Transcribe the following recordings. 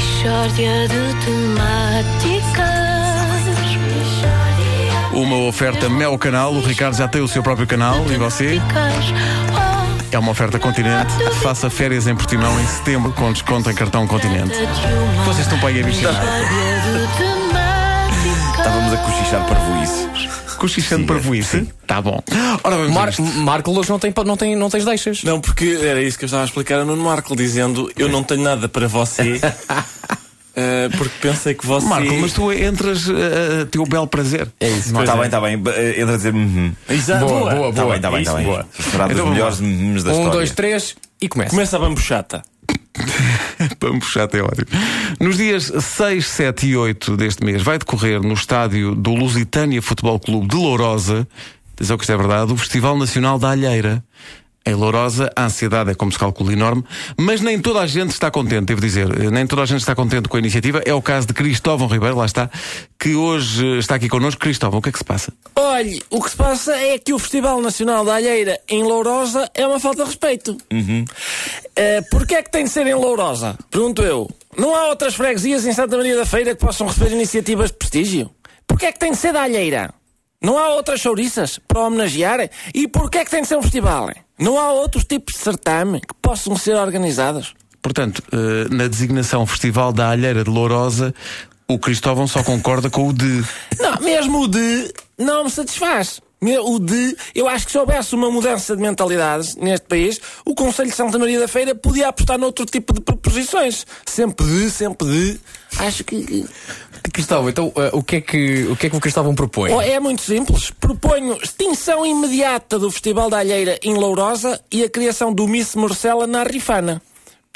Mishória de temáticas. Uma oferta Mel Canal. O Ricardo já tem o seu próprio canal e você? É uma oferta Continente. Faça férias em Portimão em setembro com desconto em cartão Continente. Vocês estão para aí a bichar. Estávamos a cochichar para isso. Cochichando para voice? Tá bom. Ora, vamos Mar. Marco hoje não, tem, não, tem, não tens deixas. Não, porque era isso que eu estava a explicar a Nuno Marco, dizendo eu não tenho nada para você. eh, porque pensei que você. Marco, mas tu entras a teu belo prazer. É isso. Está é. bem, está bem. Entra a dizer. uhum. Exato. Boa, boa, Está boa. bem, está bem, está bem. boa. Esperar dos Então vamos melhores da Um, história. dois, três e começa. Começa a bambuchata. Me puxar até ótimo. Nos dias 6, 7 e 8 deste mês vai decorrer no estádio do Lusitânia Futebol Clube de Lourosa, atenção que isto é verdade, o Festival Nacional da Alheira. Em Lourosa, a ansiedade é, como se calcula, enorme, mas nem toda a gente está contente, devo dizer. Nem toda a gente está contente com a iniciativa. É o caso de Cristóvão Ribeiro, lá está, que hoje está aqui connosco. Cristóvão, o que é que se passa? Olhe, o que se passa é que o Festival Nacional da Alheira em Lourosa é uma falta de respeito. Uhum. Porquê é que tem de ser em Lourosa? Pergunto eu. Não há outras freguesias em Santa Maria da Feira que possam receber iniciativas de prestígio? Porquê é que tem de ser da Alheira? Não há outras chouriças para homenagear? E porquê é que tem de ser um festival? Não há outros tipos de certame que possam ser organizados? Portanto, eh, na designação Festival da Alheira de Lourosa, o Cristóvão só concorda com o de. Não, mesmo o de não me satisfaz. Me- O de, eu acho que se houvesse uma mudança de mentalidades neste país, o Conselho de Santa Maria da Feira podia apostar noutro tipo de proposições. Sempre de, sempre de. Acho que. Cristóvão, então eh, o, que é que, o que é que o Cristóvão propõe? Oh, é muito simples. Proponho extinção imediata do Festival da Alheira em Lourosa e a criação do Miss Morcela na Rifana.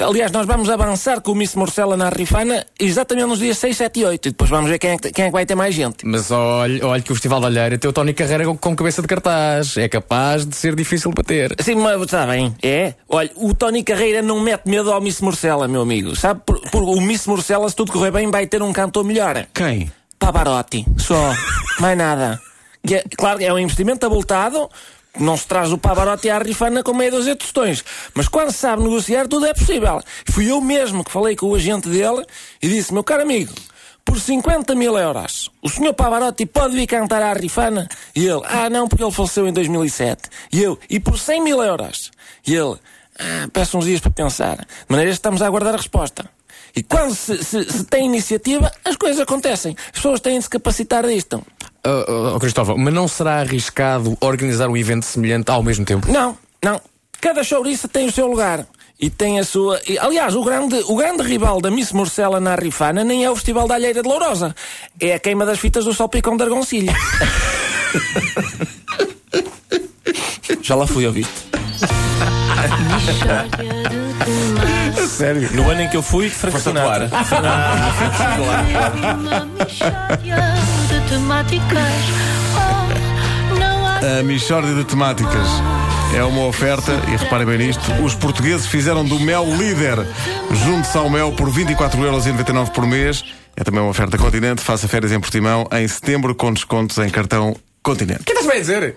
Aliás, nós vamos avançar com o Miss Morcela na Rifana exatamente nos dias 6, 7 e 8. E depois vamos ver quem é que, quem é que vai ter mais gente. Mas olha, olha que o Festival da Alheira tem o Tony Carreira com, com cabeça de cartaz. É capaz de ser difícil bater. Sim, mas está bem, é. Olha, o Tony Carreira não mete medo ao Miss Morcela, meu amigo. Sabe, por, por- o Miss Morcela, se tudo correr bem, vai ter um cantor melhor. Quem? Pavarotti, só. mais nada. Que é- claro, é um investimento abultado. Não se traz o Pavarotti à rifana com meia dúzia de tostões. Mas quando se sabe negociar, tudo é possível. Fui eu mesmo que falei com o agente dele e disse, meu caro amigo, por 50 mil euros, o senhor Pavarotti pode vir cantar à rifana? E ele, ah não, porque ele faleceu em 2007. E eu, e por 100 mil euros? E ele, ah, peço uns dias para pensar. De maneira que estamos a aguardar a resposta. E quando se, se- se tem iniciativa, as coisas acontecem. As pessoas têm de se capacitar disto. Oh, oh, Cristóvão, mas não será arriscado organizar um evento semelhante ao mesmo tempo? Não, não. Cada chouriça tem o seu lugar. E tem a sua. e, aliás, o grande, o grande rival da Miss Morcela na Rifana nem é o Festival da Alheira de Lourosa. É a queima das fitas do Salpicão de Argoncilha. Já lá fui, ouviste? Sério? No ano em que eu fui, Franco Sinatra. Uma mishória de temáticas. Oh, não há A Michórdia de Temáticas é uma oferta, e reparem bem nisto, os portugueses fizeram do mel líder. Junte-se ao mel por 24,99€ por mês. É também uma oferta Continente. Faça férias em Portimão em setembro com descontos em cartão Continente. O que estás a dizer?